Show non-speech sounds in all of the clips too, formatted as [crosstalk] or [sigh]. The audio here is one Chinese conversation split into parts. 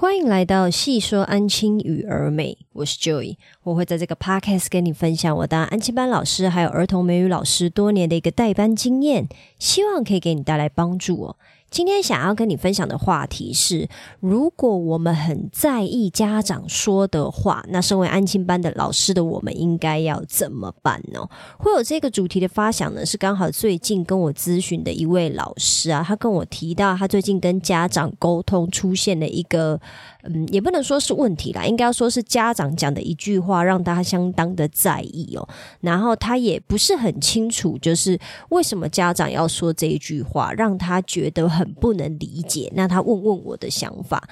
欢迎来到细说安亲与儿美，我是 Joy，我会在这个 podcast 跟你分享我当安亲班老师还有儿童美语老师多年的一个代班经验，希望可以给你带来帮助哦。今天想要跟你分享的话题是：如果我们很在意家长说的话，那身为安亲班的老师的我们应该要怎么办呢？会有这个主题的发想呢，是刚好最近跟我咨询的一位老师啊，他跟我提到他最近跟家长沟通出现了一个，嗯，也不能说是问题啦，应该要说是家长讲的一句话让他相当的在意哦。然后他也不是很清楚，就是为什么家长要说这一句话，让他觉得。很不能理解，那他问问我的想法。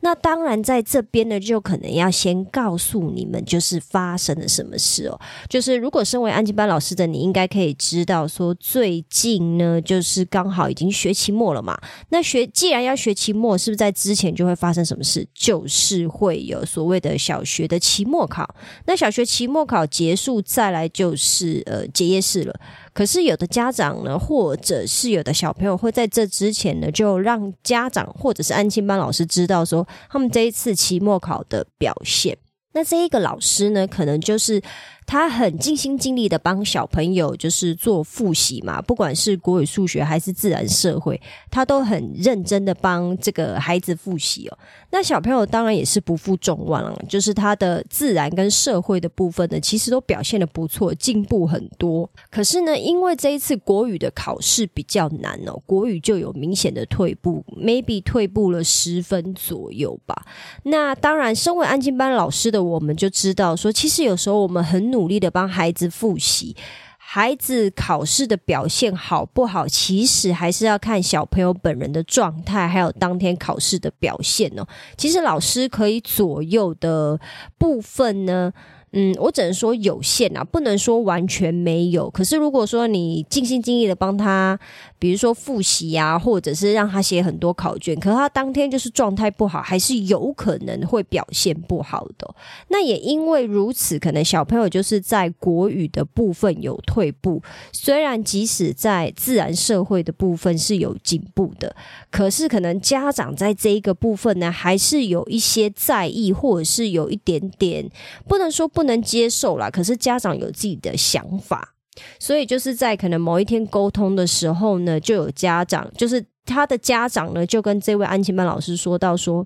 那当然，在这边呢，就可能要先告诉你们，就是发生了什么事哦。就是如果身为安吉班老师的你，应该可以知道，说最近呢，就是刚好已经学期末了嘛。那学既然要学期末，是不是在之前就会发生什么事？就是会有所谓的小学的期末考。那小学期末考结束，再来就是呃结业式了。可是有的家长呢，或者是有的小朋友，会在这之前呢，就让家长或者是安亲班老师知道说。他们这一次期末考的表现，那这一个老师呢，可能就是。他很尽心尽力的帮小朋友，就是做复习嘛，不管是国语、数学还是自然、社会，他都很认真的帮这个孩子复习哦。那小朋友当然也是不负众望了，就是他的自然跟社会的部分呢，其实都表现的不错，进步很多。可是呢，因为这一次国语的考试比较难哦，国语就有明显的退步，maybe 退步了十分左右吧。那当然，身为安静班老师的我们就知道，说其实有时候我们很努。努力的帮孩子复习，孩子考试的表现好不好，其实还是要看小朋友本人的状态，还有当天考试的表现哦。其实老师可以左右的部分呢。嗯，我只能说有限啊，不能说完全没有。可是如果说你尽心尽力的帮他，比如说复习啊，或者是让他写很多考卷，可是他当天就是状态不好，还是有可能会表现不好的。那也因为如此，可能小朋友就是在国语的部分有退步，虽然即使在自然社会的部分是有进步的，可是可能家长在这一个部分呢，还是有一些在意，或者是有一点点不能说。不能接受啦。可是家长有自己的想法，所以就是在可能某一天沟通的时候呢，就有家长，就是他的家长呢，就跟这位安亲班老师说到说。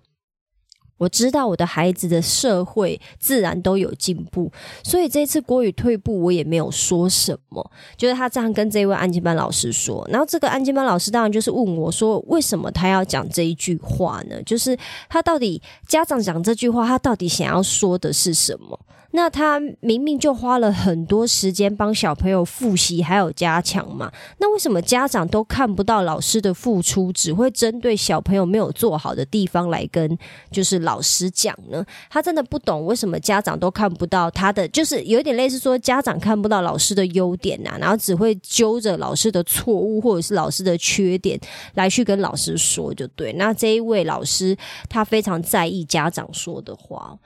我知道我的孩子的社会自然都有进步，所以这次国语退步我也没有说什么，就是他这样跟这位安静班老师说。然后这个安静班老师当然就是问我说，为什么他要讲这一句话呢？就是他到底家长讲这句话，他到底想要说的是什么？那他明明就花了很多时间帮小朋友复习，还有加强嘛？那为什么家长都看不到老师的付出，只会针对小朋友没有做好的地方来跟就是老师讲呢？他真的不懂为什么家长都看不到他的，就是有点类似说家长看不到老师的优点呐，然后只会揪着老师的错误或者是老师的缺点来去跟老师说，就对。那这一位老师他非常在意家长说的话。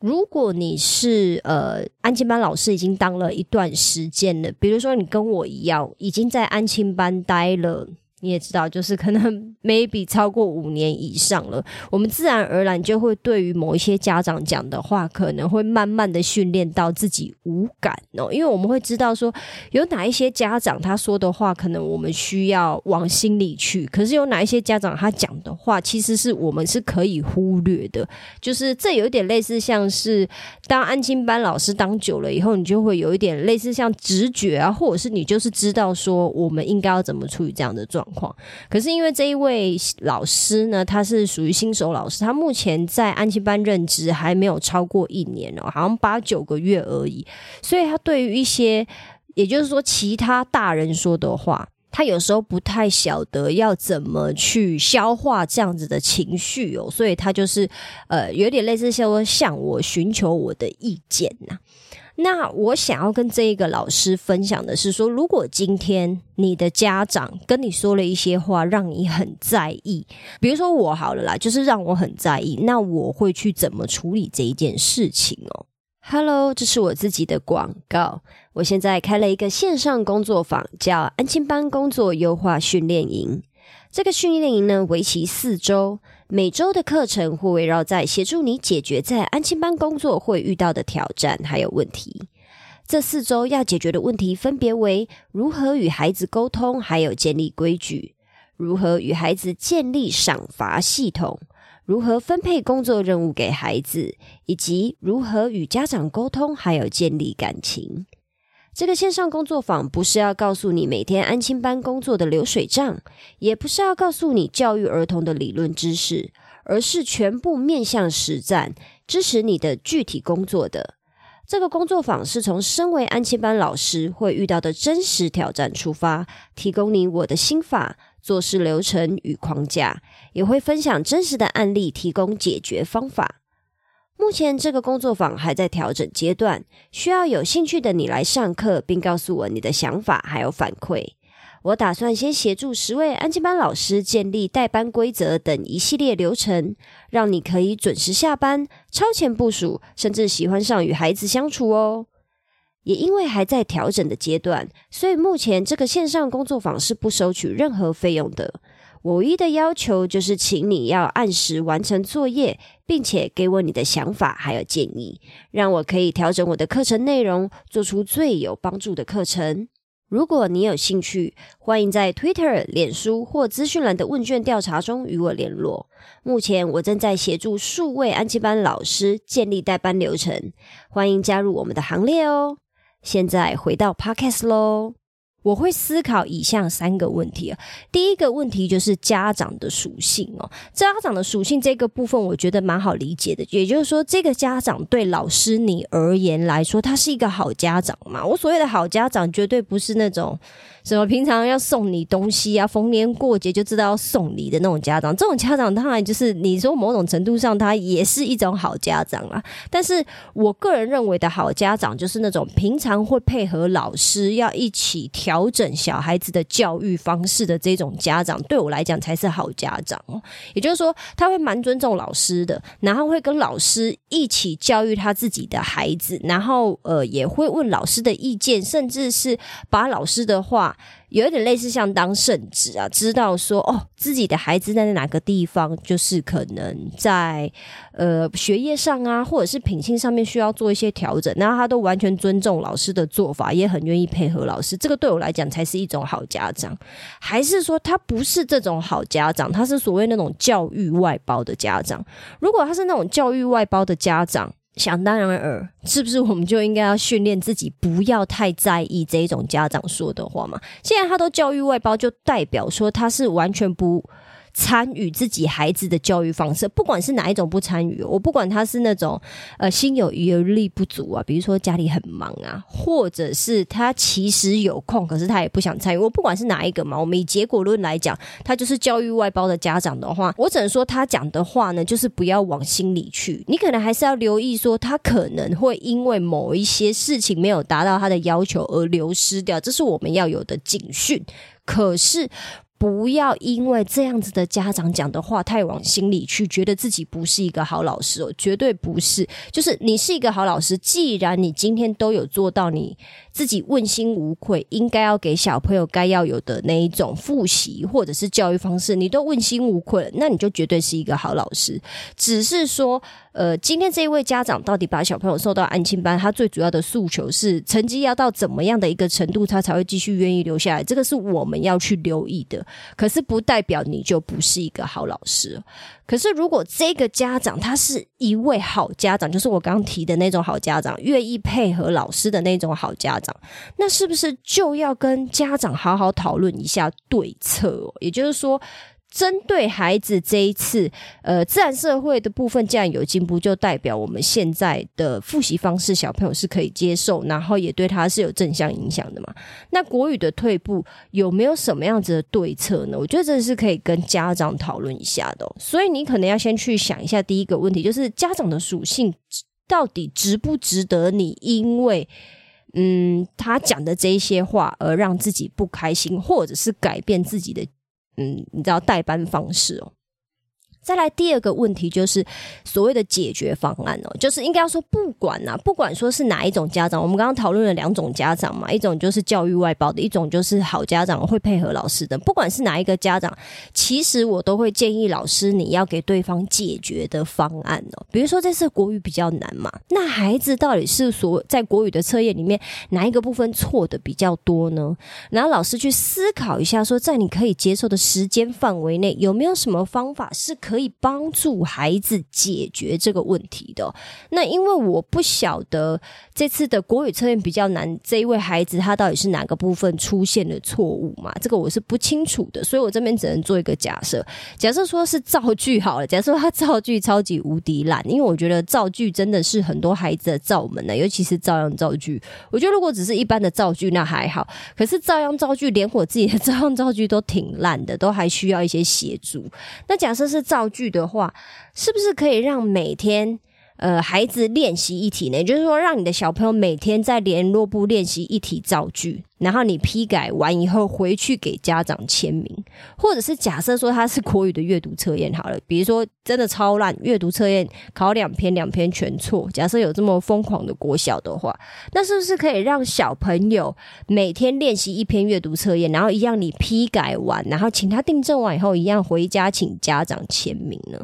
如果你是呃安亲班老师，已经当了一段时间了，比如说你跟我一样，已经在安亲班待了。你也知道，就是可能 [laughs] maybe 超过五年以上了，我们自然而然就会对于某一些家长讲的话，可能会慢慢的训练到自己无感哦，因为我们会知道说，有哪一些家长他说的话，可能我们需要往心里去，可是有哪一些家长他讲的话，其实是我们是可以忽略的，就是这有点类似像是当安亲班老师当久了以后，你就会有一点类似像直觉啊，或者是你就是知道说，我们应该要怎么处理这样的状。况，可是因为这一位老师呢，他是属于新手老师，他目前在安亲班任职还没有超过一年哦，好像八九个月而已，所以他对于一些，也就是说其他大人说的话，他有时候不太晓得要怎么去消化这样子的情绪哦，所以他就是呃，有点类似说向我寻求我的意见呐。那我想要跟这一个老师分享的是说，如果今天你的家长跟你说了一些话，让你很在意，比如说我好了啦，就是让我很在意，那我会去怎么处理这一件事情哦？Hello，这是我自己的广告，我现在开了一个线上工作坊，叫安亲班工作优化训练营。这个训练营呢，为期四周。每周的课程会围绕在协助你解决在安亲班工作会遇到的挑战还有问题。这四周要解决的问题分别为：如何与孩子沟通，还有建立规矩；如何与孩子建立赏罚系统；如何分配工作任务给孩子，以及如何与家长沟通，还有建立感情。这个线上工作坊不是要告诉你每天安亲班工作的流水账，也不是要告诉你教育儿童的理论知识，而是全部面向实战，支持你的具体工作的。这个工作坊是从身为安亲班老师会遇到的真实挑战出发，提供你我的心法、做事流程与框架，也会分享真实的案例，提供解决方法。目前这个工作坊还在调整阶段，需要有兴趣的你来上课，并告诉我你的想法还有反馈。我打算先协助十位安静班老师建立代班规则等一系列流程，让你可以准时下班、超前部署，甚至喜欢上与孩子相处哦。也因为还在调整的阶段，所以目前这个线上工作坊是不收取任何费用的。我唯一的要求就是，请你要按时完成作业，并且给我你的想法还有建议，让我可以调整我的课程内容，做出最有帮助的课程。如果你有兴趣，欢迎在 Twitter、脸书或资讯栏的问卷调查中与我联络。目前我正在协助数位安吉班老师建立代班流程，欢迎加入我们的行列哦。现在回到 Podcast 喽。我会思考以下三个问题啊。第一个问题就是家长的属性哦，家长的属性这个部分我觉得蛮好理解的，也就是说，这个家长对老师你而言来说，他是一个好家长嘛？我所谓的好家长，绝对不是那种。什么平常要送你东西啊？逢年过节就知道要送礼的那种家长，这种家长当然就是你说某种程度上他也是一种好家长啊。但是我个人认为的好家长，就是那种平常会配合老师要一起调整小孩子的教育方式的这种家长，对我来讲才是好家长哦。也就是说，他会蛮尊重老师的，然后会跟老师一起教育他自己的孩子，然后呃也会问老师的意见，甚至是把老师的话。有一点类似像当圣旨啊，知道说哦，自己的孩子在哪个地方，就是可能在呃学业上啊，或者是品性上面需要做一些调整，然后他都完全尊重老师的做法，也很愿意配合老师。这个对我来讲才是一种好家长，还是说他不是这种好家长？他是所谓那种教育外包的家长。如果他是那种教育外包的家长。想当然尔，是不是我们就应该要训练自己，不要太在意这一种家长说的话嘛？现在他都教育外包，就代表说他是完全不。参与自己孩子的教育方式，不管是哪一种不参与，我不管他是那种呃心有余而力不足啊，比如说家里很忙啊，或者是他其实有空，可是他也不想参与。我不管是哪一个嘛，我们以结果论来讲，他就是教育外包的家长的话，我只能说他讲的话呢，就是不要往心里去。你可能还是要留意说，他可能会因为某一些事情没有达到他的要求而流失掉，这是我们要有的警讯。可是。不要因为这样子的家长讲的话太往心里去，觉得自己不是一个好老师哦，绝对不是。就是你是一个好老师，既然你今天都有做到你自己问心无愧，应该要给小朋友该要有的那一种复习或者是教育方式，你都问心无愧了，那你就绝对是一个好老师。只是说。呃，今天这一位家长到底把小朋友送到安亲班，他最主要的诉求是成绩要到怎么样的一个程度，他才会继续愿意留下来？这个是我们要去留意的。可是不代表你就不是一个好老师。可是如果这个家长他是一位好家长，就是我刚刚提的那种好家长，愿意配合老师的那种好家长，那是不是就要跟家长好好讨论一下对策？也就是说。针对孩子这一次，呃，自然社会的部分既然有进步，就代表我们现在的复习方式小朋友是可以接受，然后也对他是有正向影响的嘛？那国语的退步有没有什么样子的对策呢？我觉得这是可以跟家长讨论一下的。所以你可能要先去想一下第一个问题，就是家长的属性到底值不值得你因为嗯他讲的这些话而让自己不开心，或者是改变自己的。嗯，你知道代班方式哦，再来第二个问题就是所谓的解决方案哦，就是应该要说不管啊，不管说是哪一种家长，我们刚刚讨论了两种家长嘛，一种就是教育外包的，一种就是好家长会配合老师的。不管是哪一个家长，其实我都会建议老师你要给对方解决的方案哦。比如说这次国语比较难嘛，那孩子到底是所在国语的测验里面哪一个部分错的比较多呢？然后老师去思考一下，说在你可以接受的时间范围内，有没有什么方法是可以。可以帮助孩子解决这个问题的。那因为我不晓得这次的国语测验比较难，这一位孩子他到底是哪个部分出现了错误嘛？这个我是不清楚的，所以我这边只能做一个假设。假设说是造句好了，假设他造句超级无敌烂，因为我觉得造句真的是很多孩子的造门呢，尤其是照样造句。我觉得如果只是一般的造句那还好，可是照样造句，连我自己的 [laughs] 照样造句都挺烂的，都还需要一些协助。那假设是造道具的话，是不是可以让每天呃孩子练习一题呢？就是说，让你的小朋友每天在联络部练习一题造句，然后你批改完以后回去给家长签名，或者是假设说他是国语的阅读测验好了，比如说真的超烂，阅读测验考两篇两篇全错，假设有这么疯狂的国小的话，那是不是可以让小朋友每天练习一篇阅读测验，然后一样你批改完，然后请他订正完以后，一样回家请家长签名呢？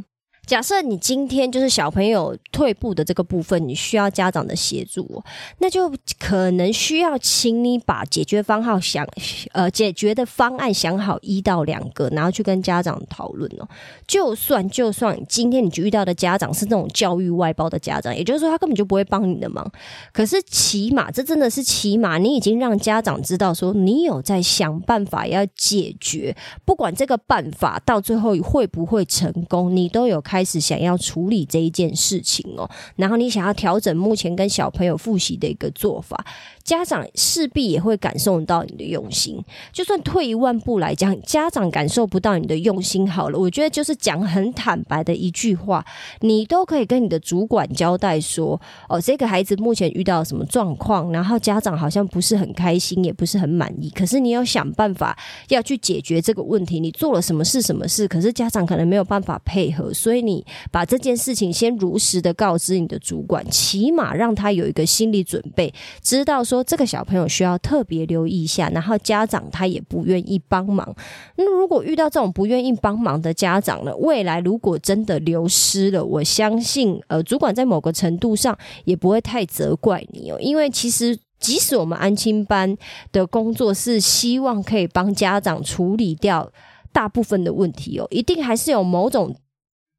假设你今天就是小朋友退步的这个部分，你需要家长的协助，那就可能需要请你把解决方案想呃解决的方案想好一到两个，然后去跟家长讨论哦。就算就算今天你遇到的家长是那种教育外包的家长，也就是说他根本就不会帮你的忙，可是起码这真的是起码你已经让家长知道说你有在想办法要解决，不管这个办法到最后会不会成功，你都有开始想要处理这一件事情哦，然后你想要调整目前跟小朋友复习的一个做法。家长势必也会感受到你的用心，就算退一万步来讲，家长感受不到你的用心好了。我觉得就是讲很坦白的一句话，你都可以跟你的主管交代说：“哦，这个孩子目前遇到什么状况，然后家长好像不是很开心，也不是很满意。可是你要想办法要去解决这个问题，你做了什么事、什么事？可是家长可能没有办法配合，所以你把这件事情先如实的告知你的主管，起码让他有一个心理准备，知道说。”说这个小朋友需要特别留意一下，然后家长他也不愿意帮忙。那如果遇到这种不愿意帮忙的家长呢？未来如果真的流失了，我相信呃，主管在某个程度上也不会太责怪你哦，因为其实即使我们安亲班的工作是希望可以帮家长处理掉大部分的问题哦，一定还是有某种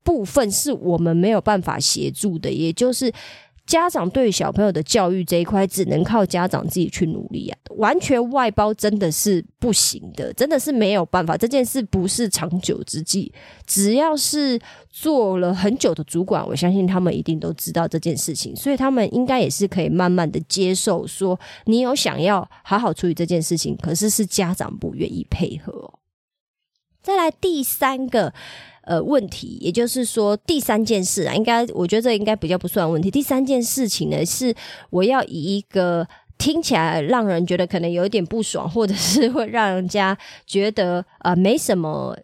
部分是我们没有办法协助的，也就是。家长对小朋友的教育这一块，只能靠家长自己去努力啊！完全外包真的是不行的，真的是没有办法。这件事不是长久之计。只要是做了很久的主管，我相信他们一定都知道这件事情，所以他们应该也是可以慢慢的接受，说你有想要好好处理这件事情，可是是家长不愿意配合。再来第三个。呃，问题，也就是说，第三件事啊，应该我觉得这应该比较不算问题。第三件事情呢，是我要以一个听起来让人觉得可能有一点不爽，或者是会让人家觉得呃没什么。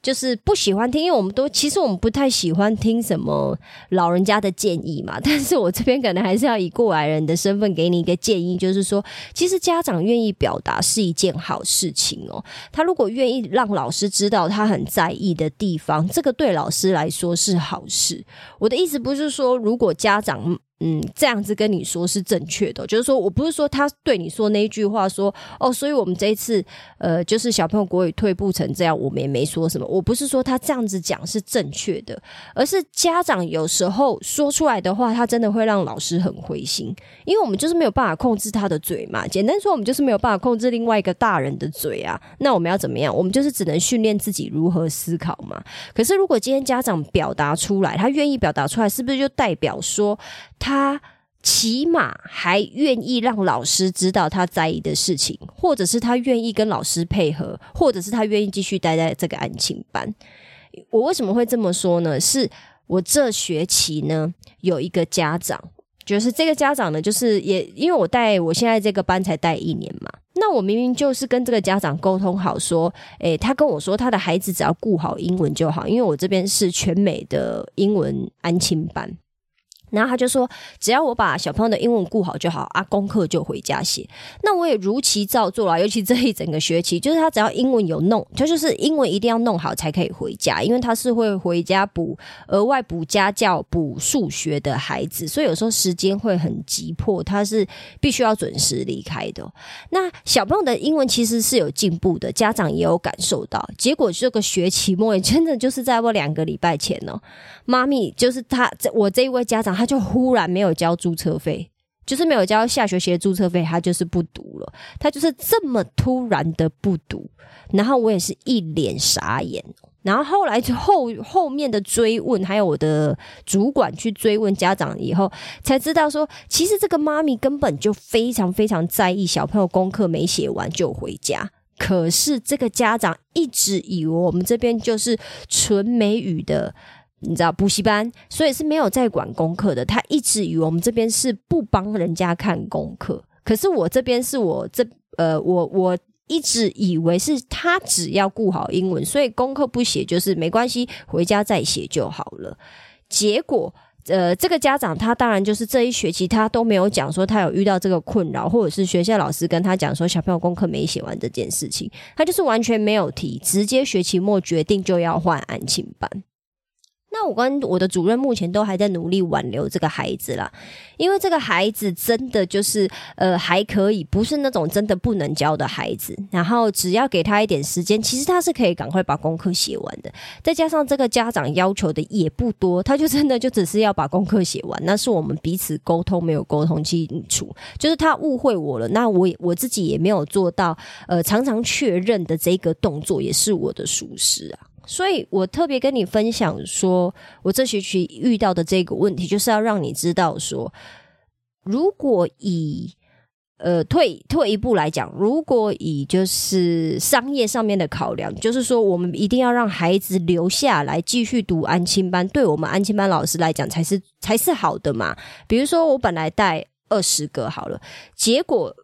就是不喜欢听，因为我们都其实我们不太喜欢听什么老人家的建议嘛。[laughs] 但是我这边可能还是要以过来人的身份给你一个建议，就是说，其实家长愿意表达是一件好事情哦。他如果愿意让老师知道他很在意的地方，这个对老师来说是好事。我的意思不是说，如果家长。嗯，这样子跟你说是正确的，就是说我不是说他对你说那一句话说哦，所以我们这一次呃，就是小朋友国语退步成这样，我们也没说什么。我不是说他这样子讲是正确的，而是家长有时候说出来的话，他真的会让老师很灰心，因为我们就是没有办法控制他的嘴嘛。简单说，我们就是没有办法控制另外一个大人的嘴啊。那我们要怎么样？我们就是只能训练自己如何思考嘛。可是如果今天家长表达出来，他愿意表达出来，是不是就代表说？他他起码还愿意让老师知道他在意的事情，或者是他愿意跟老师配合，或者是他愿意继续待在这个安亲班。我为什么会这么说呢？是我这学期呢有一个家长，就是这个家长呢，就是也因为我带我现在这个班才带一年嘛。那我明明就是跟这个家长沟通好，说，诶，他跟我说他的孩子只要顾好英文就好，因为我这边是全美的英文安亲班。然后他就说，只要我把小朋友的英文顾好就好啊，功课就回家写。那我也如期照做了，尤其这一整个学期，就是他只要英文有弄，他就是英文一定要弄好才可以回家，因为他是会回家补额外补家教、补数学的孩子，所以有时候时间会很急迫，他是必须要准时离开的。那小朋友的英文其实是有进步的，家长也有感受到。结果这个学期末真的就是在我两个礼拜前呢，妈咪就是他，我这一位家长。他就忽然没有交注册费，就是没有交下学期的注册费，他就是不读了。他就是这么突然的不读，然后我也是一脸傻眼。然后后来就后后面的追问，还有我的主管去追问家长以后，才知道说，其实这个妈咪根本就非常非常在意小朋友功课没写完就回家。可是这个家长一直以为我们这边就是纯美语的。你知道补习班，所以是没有在管功课的。他一直以为我们这边是不帮人家看功课，可是我这边是我这呃，我我一直以为是他只要顾好英文，所以功课不写就是没关系，回家再写就好了。结果呃，这个家长他当然就是这一学期他都没有讲说他有遇到这个困扰，或者是学校老师跟他讲说小朋友功课没写完这件事情，他就是完全没有提，直接学期末决定就要换安亲班。那我跟我的主任目前都还在努力挽留这个孩子啦，因为这个孩子真的就是呃还可以，不是那种真的不能教的孩子。然后只要给他一点时间，其实他是可以赶快把功课写完的。再加上这个家长要求的也不多，他就真的就只是要把功课写完。那是我们彼此沟通没有沟通清楚，就是他误会我了。那我我自己也没有做到呃常常确认的这个动作，也是我的疏失啊。所以我特别跟你分享，说我这学期遇到的这个问题，就是要让你知道，说如果以呃退退一步来讲，如果以就是商业上面的考量，就是说我们一定要让孩子留下来继续读安亲班，对我们安亲班老师来讲才是才是好的嘛。比如说我本来带二十个好了，结果。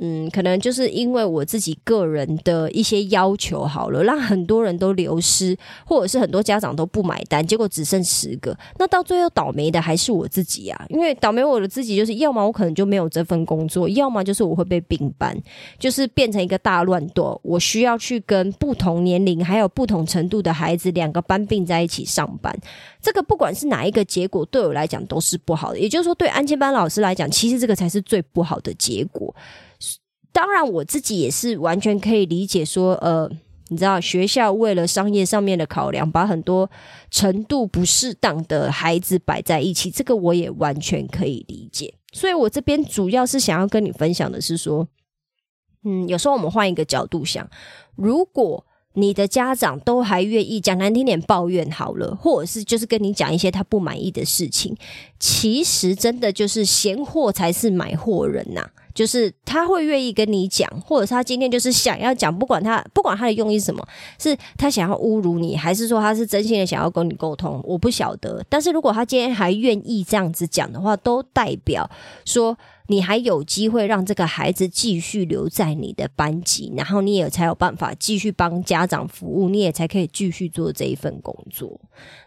嗯，可能就是因为我自己个人的一些要求好了，让很多人都流失，或者是很多家长都不买单，结果只剩十个。那到最后倒霉的还是我自己啊！因为倒霉我的自己就是，要么我可能就没有这份工作，要么就是我会被并班，就是变成一个大乱斗。我需要去跟不同年龄还有不同程度的孩子两个班并在一起上班。这个不管是哪一个结果，对我来讲都是不好的。也就是说，对安监班老师来讲，其实这个才是最不好的结果。当然，我自己也是完全可以理解，说，呃，你知道，学校为了商业上面的考量，把很多程度不适当的孩子摆在一起，这个我也完全可以理解。所以我这边主要是想要跟你分享的是说，嗯，有时候我们换一个角度想，如果你的家长都还愿意讲难听点抱怨好了，或者是就是跟你讲一些他不满意的事情，其实真的就是闲货才是买货人呐。就是他会愿意跟你讲，或者他今天就是想要讲，不管他不管他的用意是什么，是他想要侮辱你，还是说他是真心的想要跟你沟通，我不晓得。但是如果他今天还愿意这样子讲的话，都代表说你还有机会让这个孩子继续留在你的班级，然后你也才有办法继续帮家长服务，你也才可以继续做这一份工作。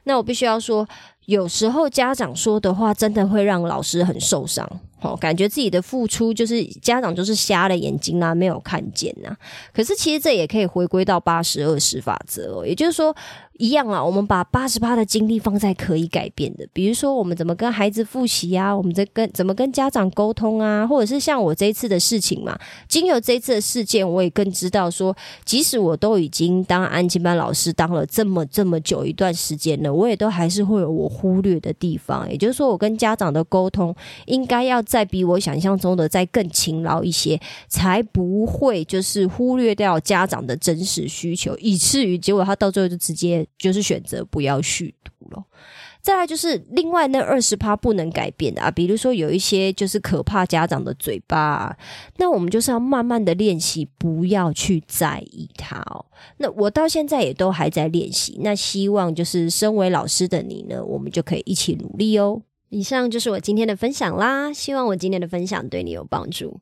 那我必须要说，有时候家长说的话真的会让老师很受伤。哦，感觉自己的付出就是家长就是瞎了眼睛啊，没有看见呐。可是其实这也可以回归到八十二十法则哦，也就是说。一样啊，我们把八十八的精力放在可以改变的，比如说我们怎么跟孩子复习啊，我们在跟怎么跟家长沟通啊，或者是像我这一次的事情嘛，经由这次的事件，我也更知道说，即使我都已经当安静班老师当了这么这么久一段时间了，我也都还是会有我忽略的地方。也就是说，我跟家长的沟通应该要再比我想象中的再更勤劳一些，才不会就是忽略掉家长的真实需求，以至于结果他到最后就直接。就是选择不要续读了。再来就是另外那二十趴不能改变的啊，比如说有一些就是可怕家长的嘴巴，那我们就是要慢慢的练习，不要去在意它哦。那我到现在也都还在练习，那希望就是身为老师的你呢，我们就可以一起努力哦。以上就是我今天的分享啦，希望我今天的分享对你有帮助。